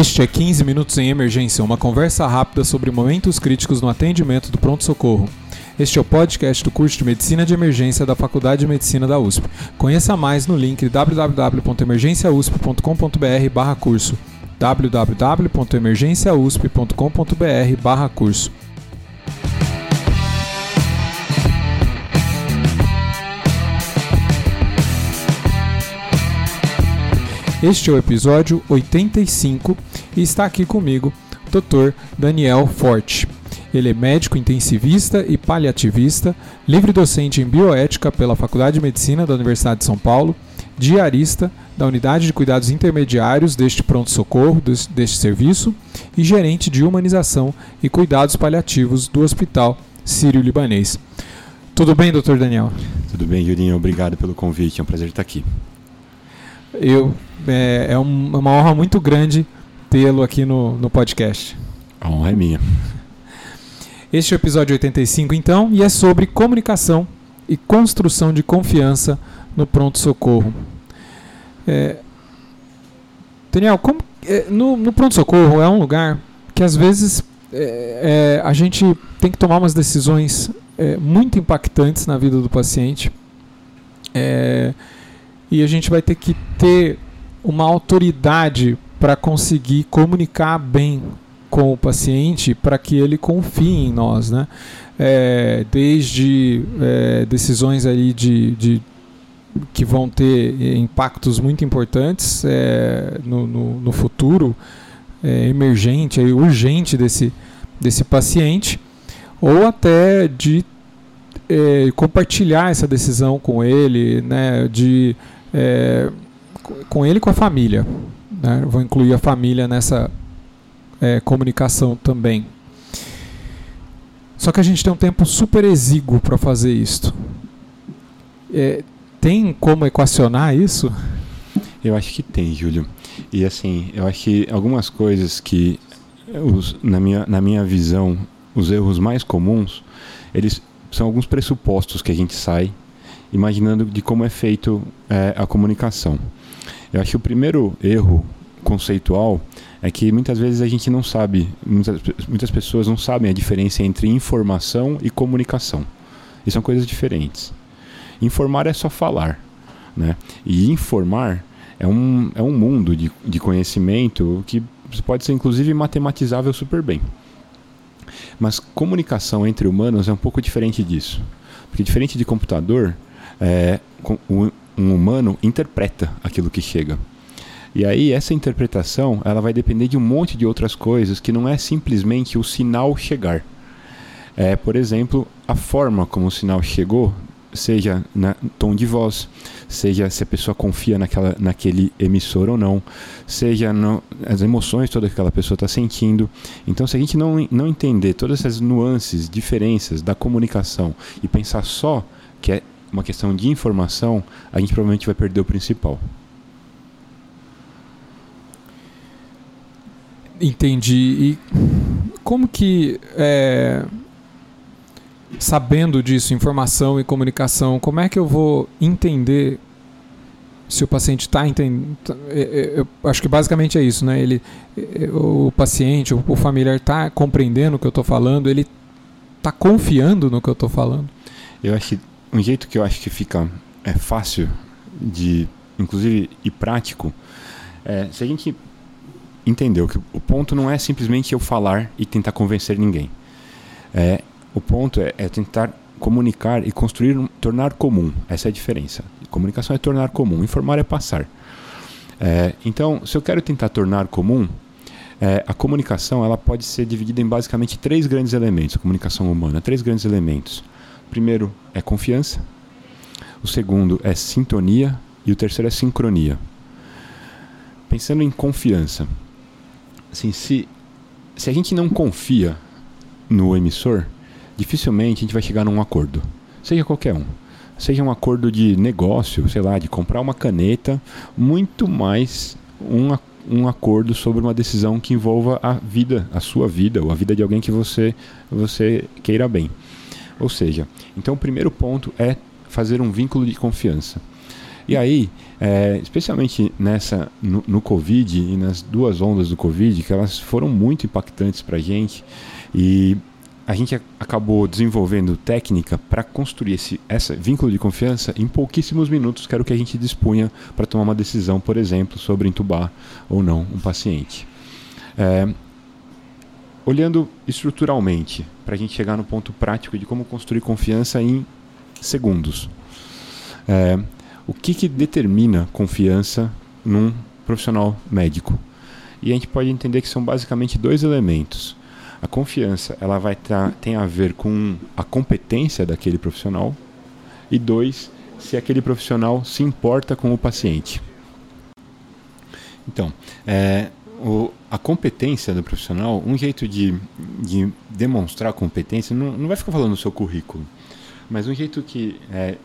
Este é 15 Minutos em Emergência, uma conversa rápida sobre momentos críticos no atendimento do pronto-socorro. Este é o podcast do curso de Medicina de Emergência da Faculdade de Medicina da USP. Conheça mais no link www.emergenciausp.com.br curso www.emergenciausp.com.br curso Este é o episódio 85 e está aqui comigo o Dr. Daniel Forte. Ele é médico intensivista e paliativista, livre docente em bioética pela Faculdade de Medicina da Universidade de São Paulo, diarista da Unidade de Cuidados Intermediários deste pronto-socorro, deste serviço, e gerente de humanização e cuidados paliativos do Hospital Sírio-Libanês. Tudo bem, doutor Daniel? Tudo bem, Jurinho. Obrigado pelo convite. É um prazer estar aqui. Eu, é, é uma honra muito grande tê-lo aqui no, no podcast. A honra é minha. Este é o episódio 85, então, e é sobre comunicação e construção de confiança no pronto-socorro. É, Daniel, como, é, no, no pronto-socorro é um lugar que às vezes é, é a gente tem que tomar umas decisões é, muito impactantes na vida do paciente. É, e a gente vai ter que ter uma autoridade para conseguir comunicar bem com o paciente para que ele confie em nós, né? É, desde é, decisões aí de, de, que vão ter impactos muito importantes é, no, no, no, futuro é, emergente, urgente desse, desse paciente, ou até de é, compartilhar essa decisão com ele, né? De é, com ele e com a família. Né? Vou incluir a família nessa é, comunicação também. Só que a gente tem um tempo super exíguo para fazer isso. É, tem como equacionar isso? Eu acho que tem, Júlio. E assim, eu acho que algumas coisas que, os, na, minha, na minha visão, os erros mais comuns, eles são alguns pressupostos que a gente sai imaginando de como é feito é, a comunicação. Eu acho que o primeiro erro conceitual é que muitas vezes a gente não sabe, muitas, muitas pessoas não sabem a diferença entre informação e comunicação. E são coisas diferentes. Informar é só falar, né? E informar é um, é um mundo de, de conhecimento que pode ser inclusive matematizável super bem. Mas comunicação entre humanos é um pouco diferente disso. Porque diferente de computador, é, um, humano interpreta aquilo que chega. E aí essa interpretação ela vai depender de um monte de outras coisas que não é simplesmente o sinal chegar. É, por exemplo, a forma como o sinal chegou, seja na tom de voz, seja se a pessoa confia naquela, naquele emissor ou não, seja no, as emoções todas que aquela pessoa está sentindo. Então, se a gente não, não entender todas essas nuances, diferenças da comunicação e pensar só que é uma questão de informação, a gente provavelmente vai perder o principal. Entendi. E como que, é, sabendo disso, informação e comunicação, como é que eu vou entender se o paciente está entendendo? É, é, eu acho que basicamente é isso, né? Ele, é, o paciente, o familiar está compreendendo o que eu estou falando, ele está confiando no que eu estou falando. Eu acho que um jeito que eu acho que fica é fácil de, inclusive, e prático, é se a gente entendeu que o ponto não é simplesmente eu falar e tentar convencer ninguém. É, o ponto é, é tentar comunicar e construir, tornar comum. Essa é a diferença. Comunicação é tornar comum, informar é passar. É, então, se eu quero tentar tornar comum, é, a comunicação ela pode ser dividida em basicamente três grandes elementos. A comunicação humana, três grandes elementos. Primeiro é confiança, o segundo é sintonia e o terceiro é sincronia. Pensando em confiança, assim, se, se a gente não confia no emissor, dificilmente a gente vai chegar num acordo, seja qualquer um. Seja um acordo de negócio, sei lá, de comprar uma caneta, muito mais um, um acordo sobre uma decisão que envolva a vida, a sua vida, ou a vida de alguém que você, você queira bem. Ou seja, então o primeiro ponto é fazer um vínculo de confiança. E aí, é, especialmente nessa no, no, Covid e nas duas ondas do Covid, que elas foram muito impactantes para a gente, e a gente acabou desenvolvendo técnica para construir esse essa vínculo de confiança em pouquíssimos minutos, que era o que a gente dispunha para tomar uma decisão, por exemplo, sobre entubar ou não um paciente. É, olhando estruturalmente, para a gente chegar no ponto prático de como construir confiança em segundos. É, o que, que determina confiança num profissional médico? E a gente pode entender que são basicamente dois elementos. A confiança ela vai tá, tem a ver com a competência daquele profissional e dois, se aquele profissional se importa com o paciente. Então, é, o, a competência do profissional, um jeito de, de demonstrar competência, não, não vai ficar falando no seu currículo, mas um jeito que é,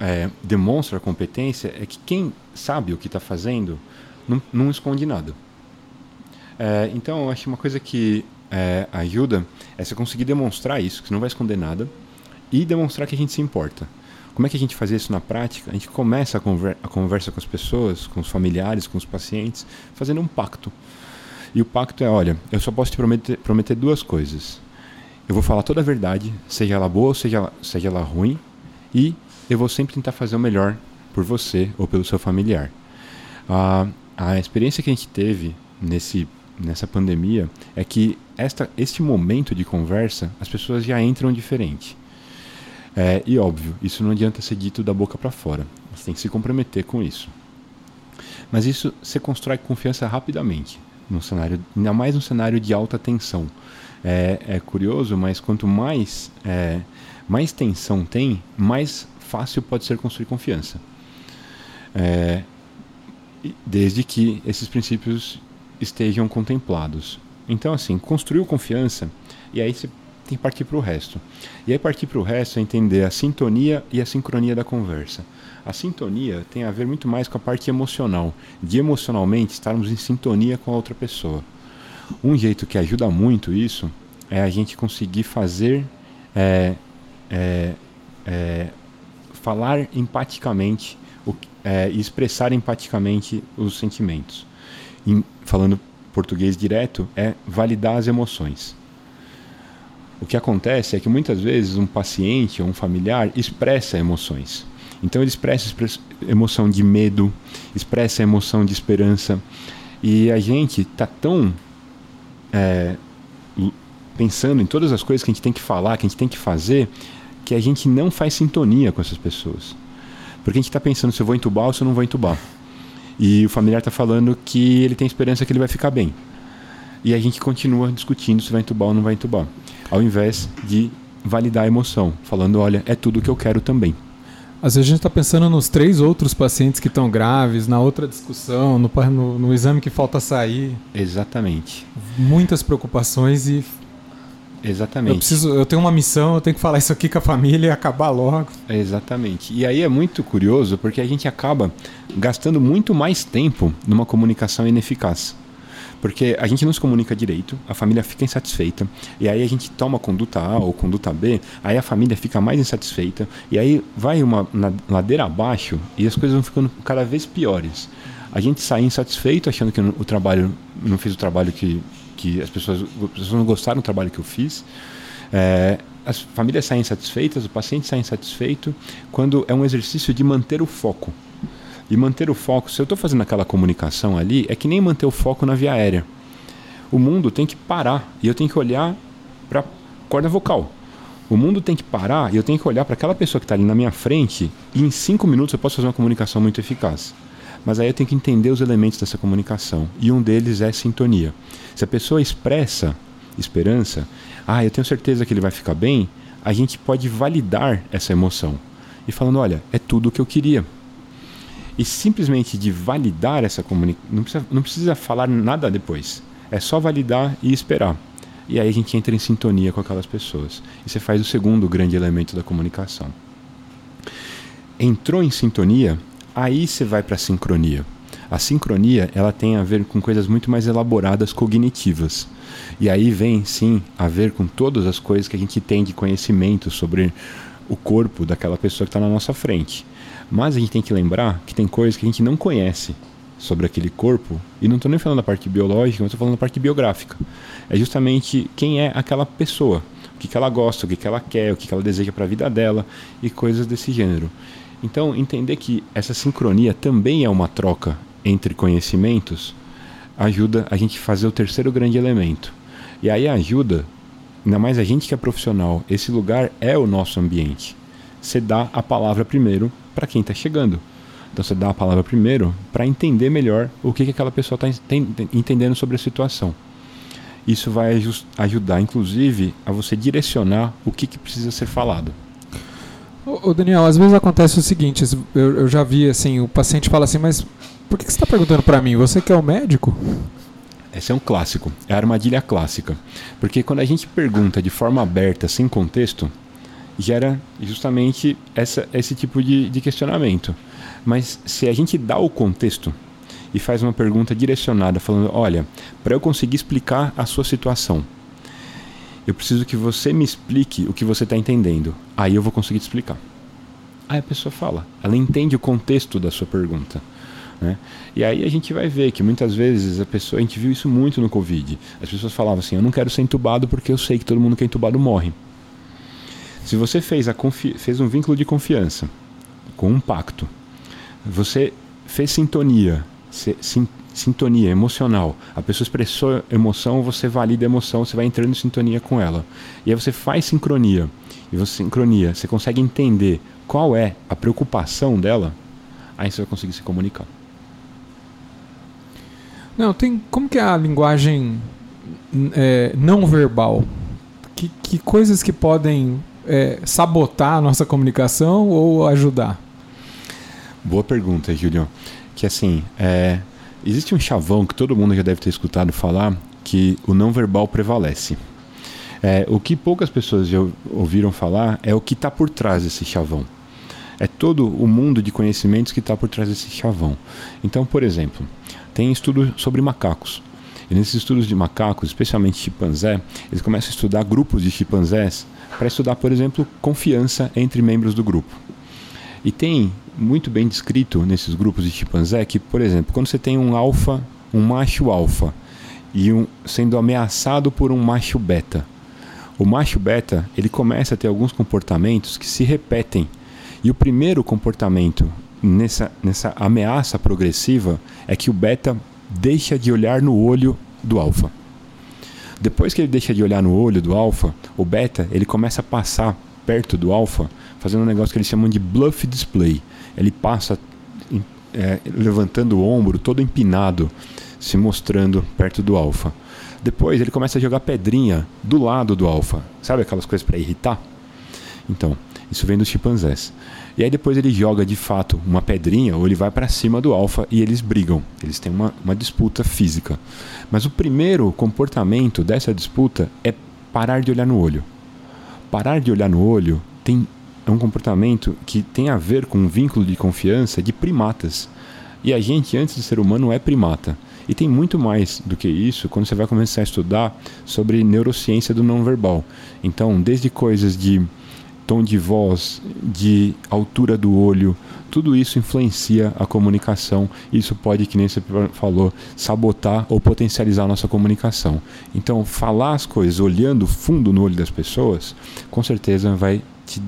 é, demonstra a competência é que quem sabe o que está fazendo não, não, esconde nada. É, então, eu acho uma coisa que é, ajuda é você conseguir demonstrar isso, que você não vai esconder nada, e demonstrar que a gente se importa. Como é que a gente faz isso na prática? A gente começa a, conver a conversa com as pessoas, com os familiares, com os pacientes, fazendo um pacto. E o pacto é: olha, eu só posso te prometer, prometer duas coisas. Eu vou falar toda a verdade, seja ela boa ou seja, seja ela ruim, e eu vou sempre tentar fazer o melhor por você ou pelo seu familiar. A, a experiência que a gente teve nesse, nessa pandemia é que esta, este momento de conversa as pessoas já entram diferente. É, e óbvio, isso não adianta ser dito da boca para fora. Você tem que se comprometer com isso. Mas isso você constrói confiança rapidamente, no cenário, ainda mais no cenário de alta tensão. É, é curioso, mas quanto mais, é, mais tensão tem, mais fácil pode ser construir confiança. É, desde que esses princípios estejam contemplados. Então, assim, construiu confiança e aí você tem que partir para o resto. E aí partir para o resto é entender a sintonia e a sincronia da conversa. A sintonia tem a ver muito mais com a parte emocional, de emocionalmente estarmos em sintonia com a outra pessoa. Um jeito que ajuda muito isso é a gente conseguir fazer é, é, é, falar empaticamente é, e expressar empaticamente os sentimentos. Em, falando português direto, é validar as emoções. O que acontece é que muitas vezes um paciente ou um familiar expressa emoções. Então ele expressa emoção de medo, expressa emoção de esperança. E a gente está tão é, pensando em todas as coisas que a gente tem que falar, que a gente tem que fazer, que a gente não faz sintonia com essas pessoas. Porque a gente está pensando se eu vou entubar ou se eu não vou entubar. E o familiar está falando que ele tem esperança que ele vai ficar bem. E a gente continua discutindo se vai entubar ou não vai entubar. Ao invés de validar a emoção, falando, olha, é tudo o que eu quero também. Às vezes a gente está pensando nos três outros pacientes que estão graves, na outra discussão, no, no, no, exame que falta sair. Exatamente. Muitas preocupações e Exatamente. Eu, preciso, eu tenho uma missão, eu tenho que falar isso aqui com a família e acabar logo. Exatamente. E aí é muito curioso porque a gente acaba gastando muito mais tempo numa comunicação ineficaz. Porque a gente não se comunica direito, a família fica insatisfeita, e aí a gente toma conduta A ou conduta B, aí a família fica mais insatisfeita, e aí vai uma ladeira abaixo e as coisas vão ficando cada vez piores. A gente sai insatisfeito, achando que o trabalho não fez o trabalho que que as pessoas, as pessoas não gostaram do trabalho que eu fiz. É, as famílias saem insatisfeitas, o paciente sai insatisfeito quando é um exercício de manter o foco. E manter o foco, se eu estou fazendo aquela comunicação ali, é que nem manter o foco na via aérea. O mundo tem que parar e eu tenho que olhar para a corda vocal. O mundo tem que parar e eu tenho que olhar para aquela pessoa que está ali na minha frente e em cinco minutos eu posso fazer uma comunicação muito eficaz. Mas aí eu tenho que entender os elementos dessa comunicação. E um deles é sintonia. Se a pessoa expressa esperança, ah, eu tenho certeza que ele vai ficar bem, a gente pode validar essa emoção. E falando, olha, é tudo o que eu queria. E simplesmente de validar essa comunicação, não precisa, não precisa falar nada depois. É só validar e esperar. E aí a gente entra em sintonia com aquelas pessoas. E você faz o segundo grande elemento da comunicação. Entrou em sintonia, Aí você vai para a sincronia. A sincronia ela tem a ver com coisas muito mais elaboradas cognitivas. E aí vem sim a ver com todas as coisas que a gente tem de conhecimento sobre o corpo daquela pessoa que está na nossa frente. Mas a gente tem que lembrar que tem coisas que a gente não conhece sobre aquele corpo, e não estou nem falando da parte biológica, mas estou falando da parte biográfica. É justamente quem é aquela pessoa, o que, que ela gosta, o que, que ela quer, o que, que ela deseja para a vida dela e coisas desse gênero. Então, entender que essa sincronia também é uma troca entre conhecimentos ajuda a gente fazer o terceiro grande elemento. E aí ajuda, ainda mais a gente que é profissional, esse lugar é o nosso ambiente. Você dá a palavra primeiro para quem está chegando. Então você dá a palavra primeiro para entender melhor o que, que aquela pessoa está entendendo sobre a situação. Isso vai ajudar, inclusive, a você direcionar o que, que precisa ser falado. Ô, Daniel, às vezes acontece o seguinte, eu, eu já vi assim, o paciente fala assim, mas por que, que você está perguntando para mim? Você que é o médico? Esse é um clássico, é a armadilha clássica. Porque quando a gente pergunta de forma aberta, sem contexto, gera justamente essa, esse tipo de, de questionamento. Mas se a gente dá o contexto e faz uma pergunta direcionada, falando: olha, para eu conseguir explicar a sua situação, eu preciso que você me explique o que você está entendendo. Aí eu vou conseguir te explicar. Aí a pessoa fala, ela entende o contexto da sua pergunta. Né? E aí a gente vai ver que muitas vezes a pessoa, a gente viu isso muito no Covid. As pessoas falavam assim: eu não quero ser entubado porque eu sei que todo mundo que é entubado morre. Se você fez, a fez um vínculo de confiança com um pacto você fez sintonia, sim, sintonia emocional. A pessoa expressou emoção, você valida a emoção, você vai entrando em sintonia com ela. E aí você faz sincronia. E você sincronia, você consegue entender qual é a preocupação dela, aí você vai conseguir se comunicar. Não, tem como que é a linguagem é, não verbal? Que, que coisas que podem é, sabotar a nossa comunicação ou ajudar? Boa pergunta, Julião. Que assim, é, existe um chavão que todo mundo já deve ter escutado falar que o não verbal prevalece. É, o que poucas pessoas já ouviram falar é o que está por trás desse chavão. É todo o mundo de conhecimentos que está por trás desse chavão. Então, por exemplo, tem estudo sobre macacos. E nesses estudos de macacos, especialmente chimpanzé, eles começam a estudar grupos de chimpanzés para estudar, por exemplo, confiança entre membros do grupo. E tem muito bem descrito nesses grupos de chimpanzé que, por exemplo, quando você tem um alfa, um macho alfa, e um, sendo ameaçado por um macho beta, o macho beta ele começa a ter alguns comportamentos que se repetem. E o primeiro comportamento nessa, nessa ameaça progressiva é que o beta deixa de olhar no olho do alfa. Depois que ele deixa de olhar no olho do alfa, o beta ele começa a passar perto do alfa fazendo um negócio que eles chamam de bluff display. Ele passa é, levantando o ombro, todo empinado, se mostrando perto do alfa. Depois ele começa a jogar pedrinha do lado do alfa. Sabe aquelas coisas para irritar? Então, isso vem dos chimpanzés. E aí depois ele joga de fato uma pedrinha ou ele vai para cima do alfa e eles brigam. Eles têm uma, uma disputa física. Mas o primeiro comportamento dessa disputa é parar de olhar no olho. Parar de olhar no olho tem é um comportamento que tem a ver com um vínculo de confiança de primatas. E a gente, antes de ser humano, é primata. E tem muito mais do que isso quando você vai começar a estudar sobre neurociência do não verbal. Então, desde coisas de tom de voz, de altura do olho, tudo isso influencia a comunicação. Isso pode, que nem você falou, sabotar ou potencializar a nossa comunicação. Então, falar as coisas olhando fundo no olho das pessoas, com certeza vai te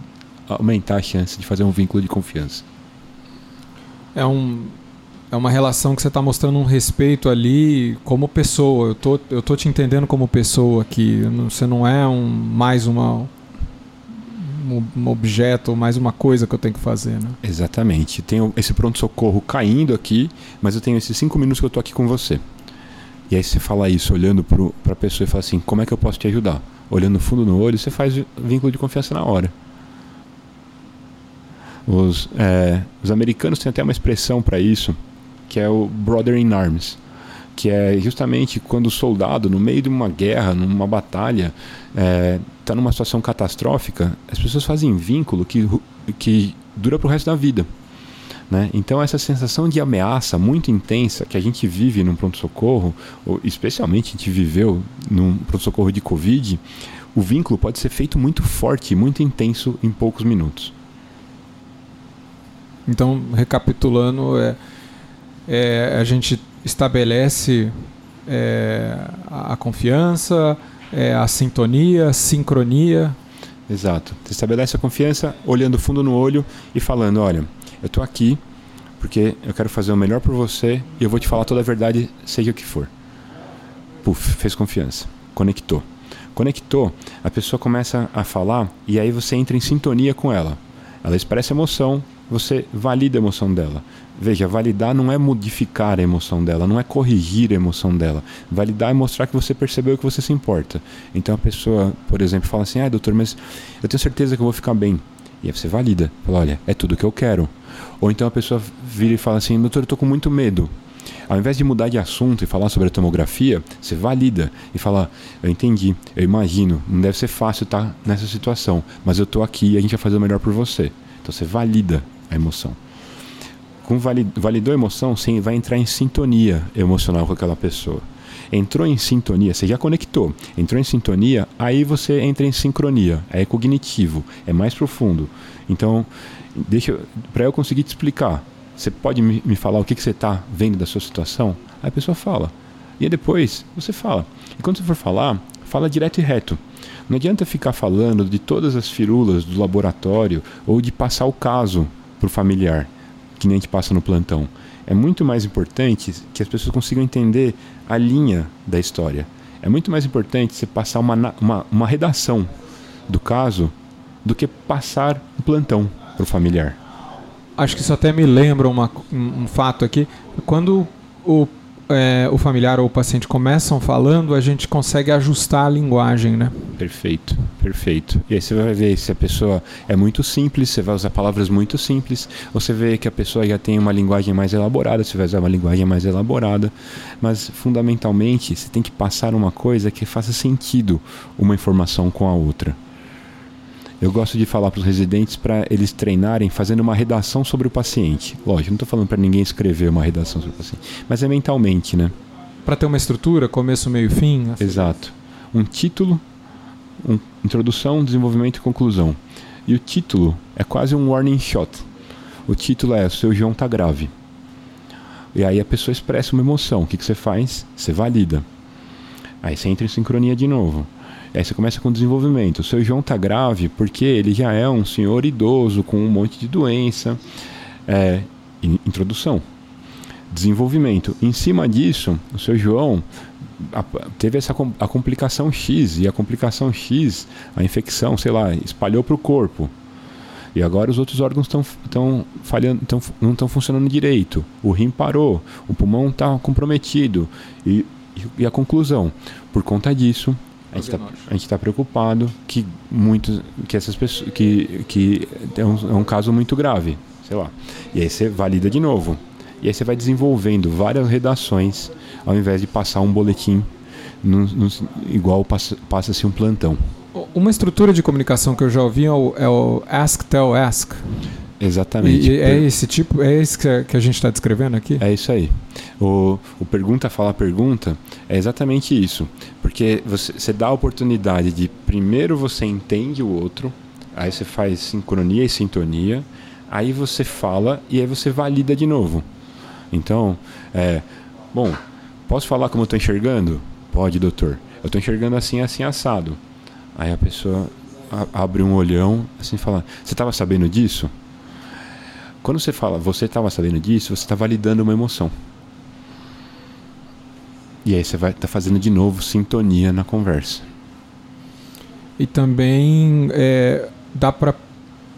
aumentar a chance de fazer um vínculo de confiança. É um é uma relação que você está mostrando um respeito ali como pessoa. Eu tô, eu tô te entendendo como pessoa aqui. Você não é um mais uma um objeto ou mais uma coisa que eu tenho que fazer, né? Exatamente. Tenho esse pronto-socorro caindo aqui, mas eu tenho esses cinco minutos que eu tô aqui com você. E aí você fala isso olhando para a pessoa e fala assim, como é que eu posso te ajudar? Olhando fundo no olho, você faz vínculo de confiança na hora. Os, é, os americanos têm até uma expressão para isso, que é o brother in arms, que é justamente quando o soldado, no meio de uma guerra, numa batalha, está é, tá numa situação catastrófica, as pessoas fazem vínculo que, que dura para o resto da vida. Né? Então, essa sensação de ameaça muito intensa que a gente vive num pronto-socorro, especialmente a gente viveu num pronto-socorro de Covid, o vínculo pode ser feito muito forte, muito intenso em poucos minutos. Então, recapitulando, é, é, a gente estabelece é, a, confiança, é, a sintonia, a sincronia. Exato. Você estabelece a confiança olhando fundo no olho e falando: olha, eu estou aqui porque eu quero fazer o melhor por você e eu vou te falar toda a verdade, seja o que for. Puf, fez confiança, conectou. Conectou, a pessoa começa a falar e aí você entra em sintonia com ela. Ela expressa emoção, você valida a emoção dela. Veja, validar não é modificar a emoção dela, não é corrigir a emoção dela. Validar é mostrar que você percebeu que você se importa. Então a pessoa, por exemplo, fala assim: ah, doutor, mas eu tenho certeza que eu vou ficar bem. E aí você valida. Fala: olha, é tudo que eu quero. Ou então a pessoa vira e fala assim: doutor, eu estou com muito medo. Ao invés de mudar de assunto e falar sobre a tomografia, você valida e fala: Eu entendi, eu imagino, não deve ser fácil estar nessa situação, mas eu estou aqui e a gente vai fazer o melhor por você. Então você valida a emoção. Com validou a emoção, você vai entrar em sintonia emocional com aquela pessoa. Entrou em sintonia, você já conectou. Entrou em sintonia, aí você entra em sincronia. É cognitivo, é mais profundo. Então, deixa para eu conseguir te explicar. Você pode me, me falar o que, que você está vendo da sua situação? Aí a pessoa fala. E aí depois você fala. E quando você for falar, fala direto e reto. Não adianta ficar falando de todas as firulas do laboratório ou de passar o caso para o familiar, que nem a gente passa no plantão. É muito mais importante que as pessoas consigam entender a linha da história. É muito mais importante você passar uma, uma, uma redação do caso do que passar um plantão para o familiar. Acho que isso até me lembra uma, um, um fato aqui. Quando o é, o familiar ou o paciente começam falando, a gente consegue ajustar a linguagem, né? Perfeito, perfeito. E aí você vai ver se a pessoa é muito simples, você vai usar palavras muito simples, ou você vê que a pessoa já tem uma linguagem mais elaborada, você vai usar uma linguagem mais elaborada, mas fundamentalmente você tem que passar uma coisa que faça sentido uma informação com a outra. Eu gosto de falar para os residentes para eles treinarem fazendo uma redação sobre o paciente. Lógico, não estou falando para ninguém escrever uma redação sobre o paciente, mas é mentalmente, né? Para ter uma estrutura, começo, meio, fim. Assim. Exato. Um título, um, introdução, desenvolvimento e conclusão. E o título é quase um warning shot. O título é: o seu João está grave. E aí a pessoa expressa uma emoção. O que, que você faz? Você valida. Aí você entra em sincronia de novo. Aí você começa com desenvolvimento. O seu João tá grave porque ele já é um senhor idoso com um monte de doença. É, introdução. Desenvolvimento. Em cima disso, o seu João teve essa a complicação X e a complicação X, a infecção, sei lá, espalhou para o corpo. E agora os outros órgãos estão falhando, tão, não estão funcionando direito. O rim parou, o pulmão está comprometido. E, e a conclusão, por conta disso, a gente está tá preocupado que muitos que essas pessoas que que é um, é um caso muito grave sei lá e aí você valida de novo e aí você vai desenvolvendo várias redações ao invés de passar um boletim no, no, igual passa-se passa um plantão uma estrutura de comunicação que eu já ouvi é o, é o ask tell ask Exatamente. E, é esse tipo, é esse que a gente está descrevendo aqui? É isso aí. O, o pergunta fala pergunta é exatamente isso. Porque você, você dá a oportunidade de primeiro você entende o outro, aí você faz sincronia e sintonia, aí você fala e aí você valida de novo. Então, é, bom, posso falar como eu estou enxergando? Pode, doutor. Eu estou enxergando assim, assim, assado. Aí a pessoa abre um olhão assim fala: Você estava sabendo disso? Quando você fala, você estava sabendo disso, você está validando uma emoção. E aí você vai estar tá fazendo de novo sintonia na conversa. E também é, dá para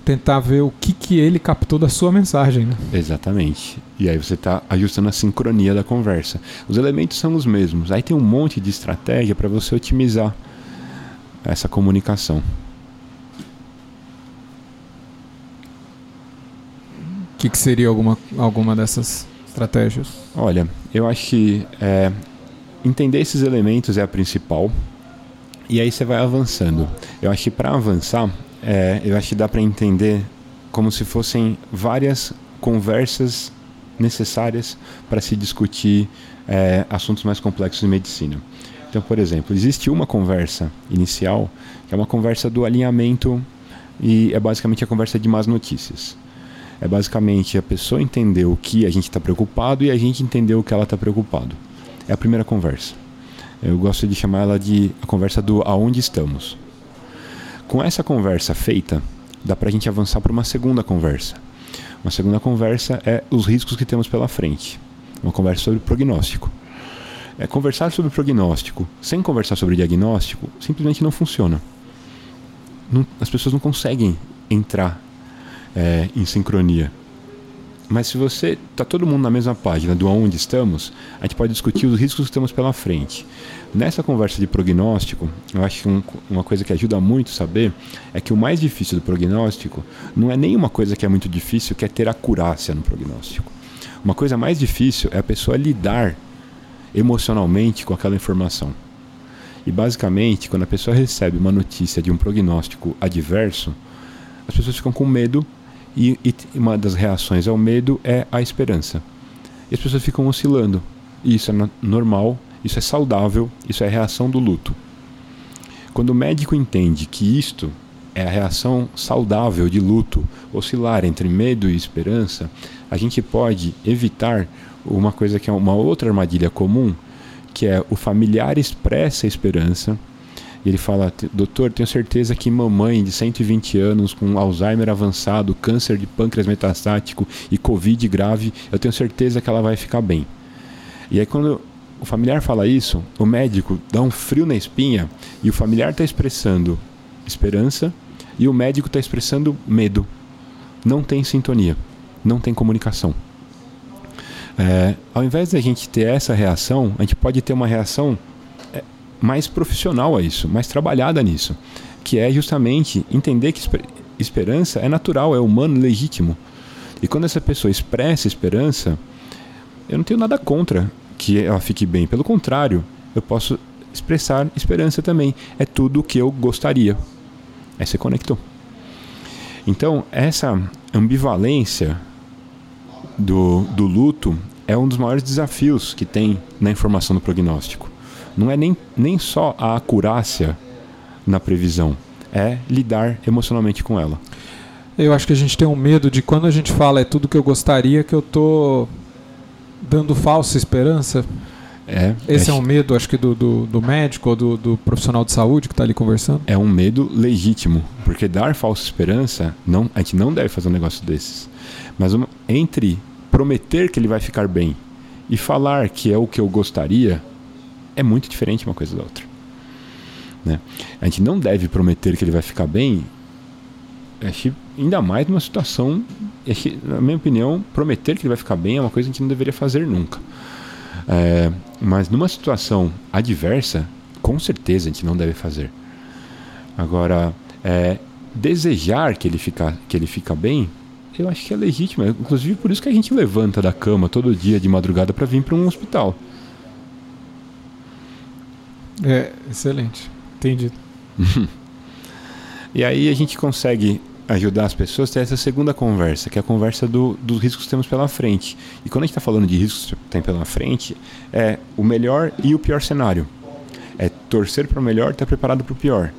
tentar ver o que, que ele captou da sua mensagem, né? Exatamente. E aí você está ajustando a sincronia da conversa. Os elementos são os mesmos. Aí tem um monte de estratégia para você otimizar essa comunicação. O que, que seria alguma, alguma dessas estratégias? Olha, eu acho que é, entender esses elementos é a principal. E aí você vai avançando. Eu acho que para avançar, é, eu acho que dá para entender como se fossem várias conversas necessárias para se discutir é, assuntos mais complexos de medicina. Então, por exemplo, existe uma conversa inicial, que é uma conversa do alinhamento e é basicamente a conversa de más notícias. É basicamente a pessoa entender o que a gente está preocupado e a gente entender o que ela está preocupado. É a primeira conversa. Eu gosto de chamar ela de a conversa do aonde estamos. Com essa conversa feita, dá para a gente avançar para uma segunda conversa. Uma segunda conversa é os riscos que temos pela frente. Uma conversa sobre prognóstico. É, conversar sobre prognóstico sem conversar sobre diagnóstico simplesmente não funciona. Não, as pessoas não conseguem entrar é, em sincronia. Mas se você está todo mundo na mesma página do aonde estamos, a gente pode discutir os riscos que temos pela frente. Nessa conversa de prognóstico, eu acho que um, uma coisa que ajuda muito saber é que o mais difícil do prognóstico não é nenhuma coisa que é muito difícil, que é ter acurácia no prognóstico. Uma coisa mais difícil é a pessoa lidar emocionalmente com aquela informação. E basicamente, quando a pessoa recebe uma notícia de um prognóstico adverso, as pessoas ficam com medo e, e uma das reações ao medo é a esperança. E as pessoas ficam oscilando. E isso é normal, isso é saudável, isso é a reação do luto. Quando o médico entende que isto é a reação saudável de luto, oscilar entre medo e esperança, a gente pode evitar uma coisa que é uma outra armadilha comum, que é o familiar expressa a esperança e ele fala: Doutor, tenho certeza que mamãe de 120 anos com Alzheimer avançado, câncer de pâncreas metastático e Covid grave, eu tenho certeza que ela vai ficar bem. E aí, quando o familiar fala isso, o médico dá um frio na espinha e o familiar está expressando esperança e o médico está expressando medo. Não tem sintonia, não tem comunicação. É, ao invés de a gente ter essa reação, a gente pode ter uma reação mais profissional a isso, mais trabalhada nisso, que é justamente entender que esperança é natural, é humano, legítimo. E quando essa pessoa expressa esperança, eu não tenho nada contra que ela fique bem. Pelo contrário, eu posso expressar esperança também. É tudo o que eu gostaria. Aí você conectou. Então, essa ambivalência do, do luto é um dos maiores desafios que tem na informação do prognóstico não é nem, nem só a acurácia na previsão, é lidar emocionalmente com ela. Eu acho que a gente tem um medo de quando a gente fala é tudo que eu gostaria, que eu tô dando falsa esperança. É, Esse é, é um medo, acho que, do, do, do médico ou do, do, profissional de saúde que está ali conversando? É um medo legítimo, porque dar falsa esperança, não, a gente não deve fazer um negócio desses. Mas uma, entre prometer que ele vai ficar bem e falar que é o que eu gostaria, é muito diferente uma coisa da outra. Né? A gente não deve prometer que ele vai ficar bem, acho, ainda mais numa situação, acho, na minha opinião, prometer que ele vai ficar bem é uma coisa que a gente não deveria fazer nunca. É, mas numa situação adversa, com certeza a gente não deve fazer. Agora, é, desejar que ele, fica, que ele fica bem, eu acho que é legítimo. Inclusive por isso que a gente levanta da cama todo dia de madrugada para vir para um hospital. É, excelente. Entendi. e aí a gente consegue ajudar as pessoas a ter essa segunda conversa, que é a conversa do, dos riscos que temos pela frente. E quando a gente está falando de riscos que tem pela frente, é o melhor e o pior cenário. É torcer para o melhor e estar preparado para o pior.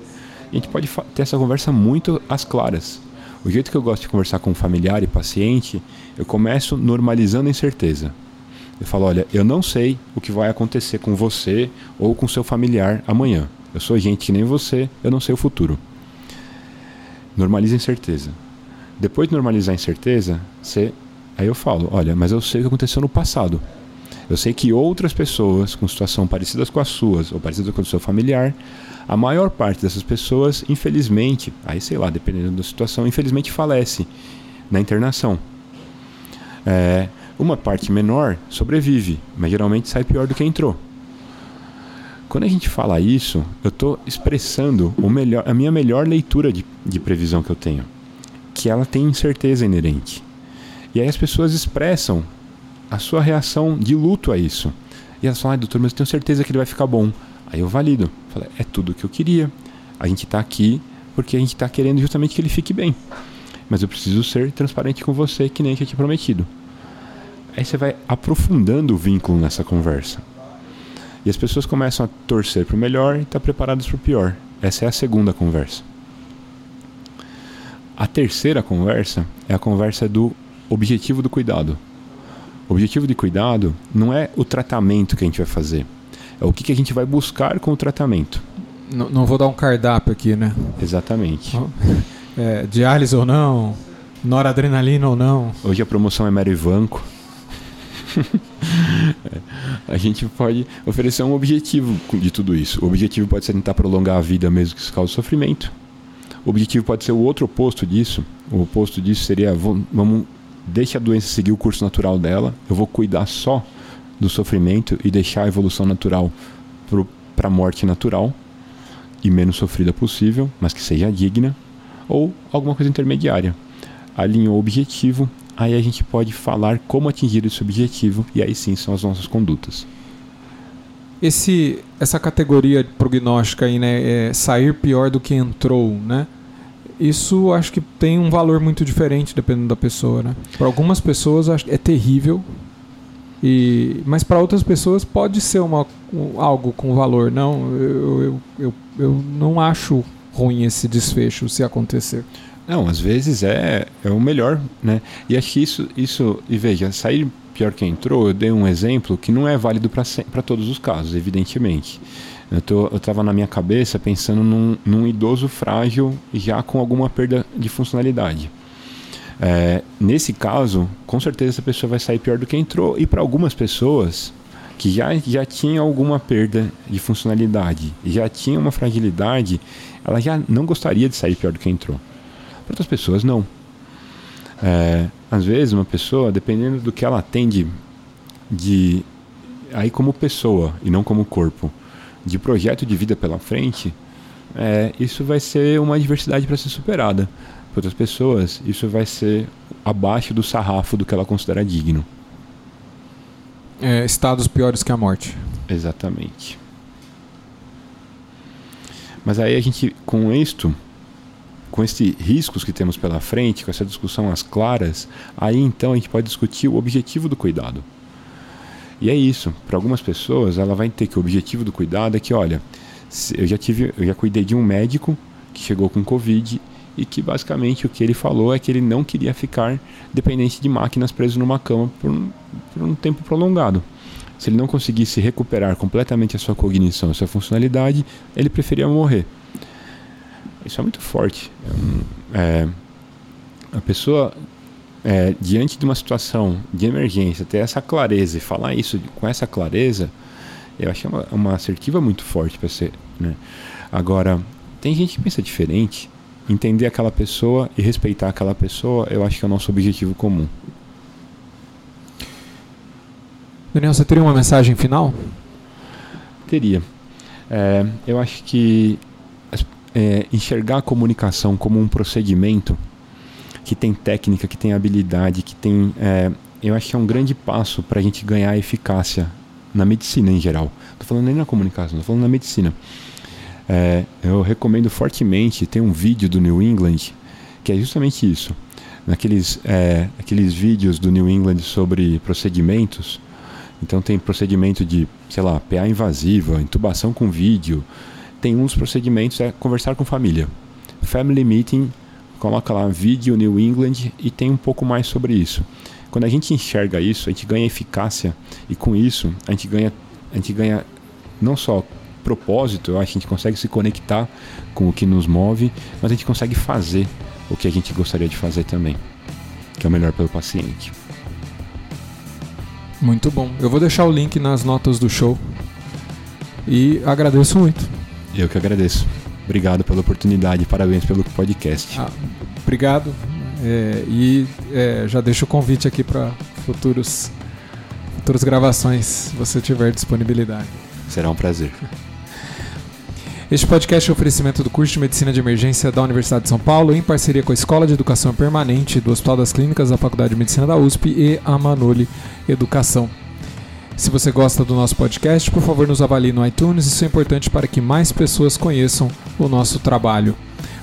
A gente pode ter essa conversa muito às claras. O jeito que eu gosto de conversar com familiar e paciente, eu começo normalizando a incerteza. Eu falo, olha, eu não sei o que vai acontecer com você ou com seu familiar amanhã. Eu sou gente que nem você, eu não sei o futuro. Normaliza a incerteza. Depois de normalizar a incerteza, você Aí eu falo, olha, mas eu sei o que aconteceu no passado. Eu sei que outras pessoas com situação parecidas com as suas ou parecidas com o seu familiar, a maior parte dessas pessoas, infelizmente, aí sei lá, dependendo da situação, infelizmente falece na internação. É, uma parte menor sobrevive, mas geralmente sai pior do que entrou. Quando a gente fala isso, eu estou expressando melhor, a minha melhor leitura de, de previsão que eu tenho, que ela tem incerteza inerente. E aí as pessoas expressam a sua reação de luto a isso. E elas falam, ah, doutor, mas eu tenho certeza que ele vai ficar bom. Aí eu valido. Falo, é tudo o que eu queria. A gente está aqui porque a gente está querendo justamente que ele fique bem. Mas eu preciso ser transparente com você, que nem eu tinha prometido. Aí você vai aprofundando o vínculo nessa conversa. E as pessoas começam a torcer para o melhor e estar tá preparadas para o pior. Essa é a segunda conversa. A terceira conversa é a conversa do objetivo do cuidado. O objetivo de cuidado não é o tratamento que a gente vai fazer, é o que, que a gente vai buscar com o tratamento. Não, não vou dar um cardápio aqui, né? Exatamente. É, diálise ou não, noradrenalina ou não. Hoje a promoção é Merivanco. a gente pode oferecer um objetivo de tudo isso. O objetivo pode ser tentar prolongar a vida mesmo que isso cause sofrimento. O objetivo pode ser o outro oposto disso. O oposto disso seria vamos deixa a doença seguir o curso natural dela. Eu vou cuidar só do sofrimento e deixar a evolução natural para a morte natural e menos sofrida possível, mas que seja digna, ou alguma coisa intermediária. Alinhou o objetivo, aí a gente pode falar como atingir esse objetivo e aí sim são as nossas condutas. Esse, essa categoria prognóstica aí, né, é sair pior do que entrou, né? Isso acho que tem um valor muito diferente dependendo da pessoa, né? Para algumas pessoas é terrível, e, mas para outras pessoas pode ser uma, um, algo com valor. Não, eu, eu, eu, eu não acho ruim esse desfecho se acontecer. Não, às vezes é, é o melhor, né? E acho que isso, isso, e veja, sair pior que entrou, eu dei um exemplo que não é válido para todos os casos, evidentemente. Eu estava na minha cabeça pensando num, num, idoso frágil já com alguma perda de funcionalidade. É, nesse caso, com certeza essa pessoa vai sair pior do que entrou. E para algumas pessoas que já, já tinham alguma perda de funcionalidade, já tinham uma fragilidade, ela já não gostaria de sair pior do que entrou. Para outras pessoas, não. É, às vezes, uma pessoa, dependendo do que ela atende de aí como pessoa e não como corpo, de projeto de vida pela frente, é, isso vai ser uma adversidade para ser superada. Para outras pessoas, isso vai ser abaixo do sarrafo do que ela considera digno. É, estados piores que a morte. Exatamente. Mas aí a gente, com isto, com esses riscos que temos pela frente, com essa discussão às claras, aí então a gente pode discutir o objetivo do cuidado. E é isso. Para algumas pessoas, ela vai ter que o objetivo do cuidado é que, olha, eu já tive, eu já cuidei de um médico que chegou com covid e que basicamente o que ele falou é que ele não queria ficar dependente de máquinas preso numa cama por um, por um tempo prolongado. Se ele não conseguisse recuperar completamente a sua cognição, a sua funcionalidade, ele preferia morrer. Isso é muito forte. É, a pessoa é, diante de uma situação de emergência, ter essa clareza e falar isso com essa clareza, eu acho uma, uma assertiva muito forte para ser. Né? Agora, tem gente que pensa diferente. Entender aquela pessoa e respeitar aquela pessoa, eu acho que é o nosso objetivo comum. Daniel, você teria uma mensagem final? Teria. É, eu acho que é, enxergar a comunicação como um procedimento que tem técnica, que tem habilidade, que tem. É, eu acho que é um grande passo para a gente ganhar eficácia na medicina em geral. Estou falando nem na comunicação, estou falando na medicina. É, eu recomendo fortemente. Tem um vídeo do New England que é justamente isso. Naqueles é, aqueles vídeos do New England sobre procedimentos. Então tem procedimento de, sei lá, PA invasiva, intubação com vídeo. Tem uns procedimentos é conversar com família. Family meeting coloca lá vídeo New England e tem um pouco mais sobre isso. Quando a gente enxerga isso, a gente ganha eficácia e com isso a gente ganha, a gente ganha não só propósito, eu acho que a gente consegue se conectar com o que nos move, mas a gente consegue fazer o que a gente gostaria de fazer também, que é o melhor pelo paciente. Muito bom. Eu vou deixar o link nas notas do show e agradeço muito. Eu que agradeço. Obrigado pela oportunidade, parabéns pelo podcast. Ah, obrigado. É, e é, já deixo o convite aqui para futuros futuras gravações, se você tiver disponibilidade. Será um prazer. Este podcast é um oferecimento do curso de Medicina de Emergência da Universidade de São Paulo, em parceria com a Escola de Educação Permanente do Hospital das Clínicas da Faculdade de Medicina da USP e a Manoli Educação. Se você gosta do nosso podcast, por favor nos avalie no iTunes, isso é importante para que mais pessoas conheçam o nosso trabalho.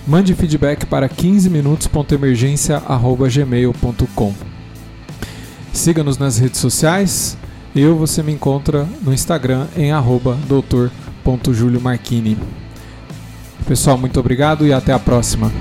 Mande feedback para 15minutos.emergência.gmail.com Siga-nos nas redes sociais. Eu, você me encontra no Instagram em arroba doutor.juliomarquini. Pessoal, muito obrigado e até a próxima.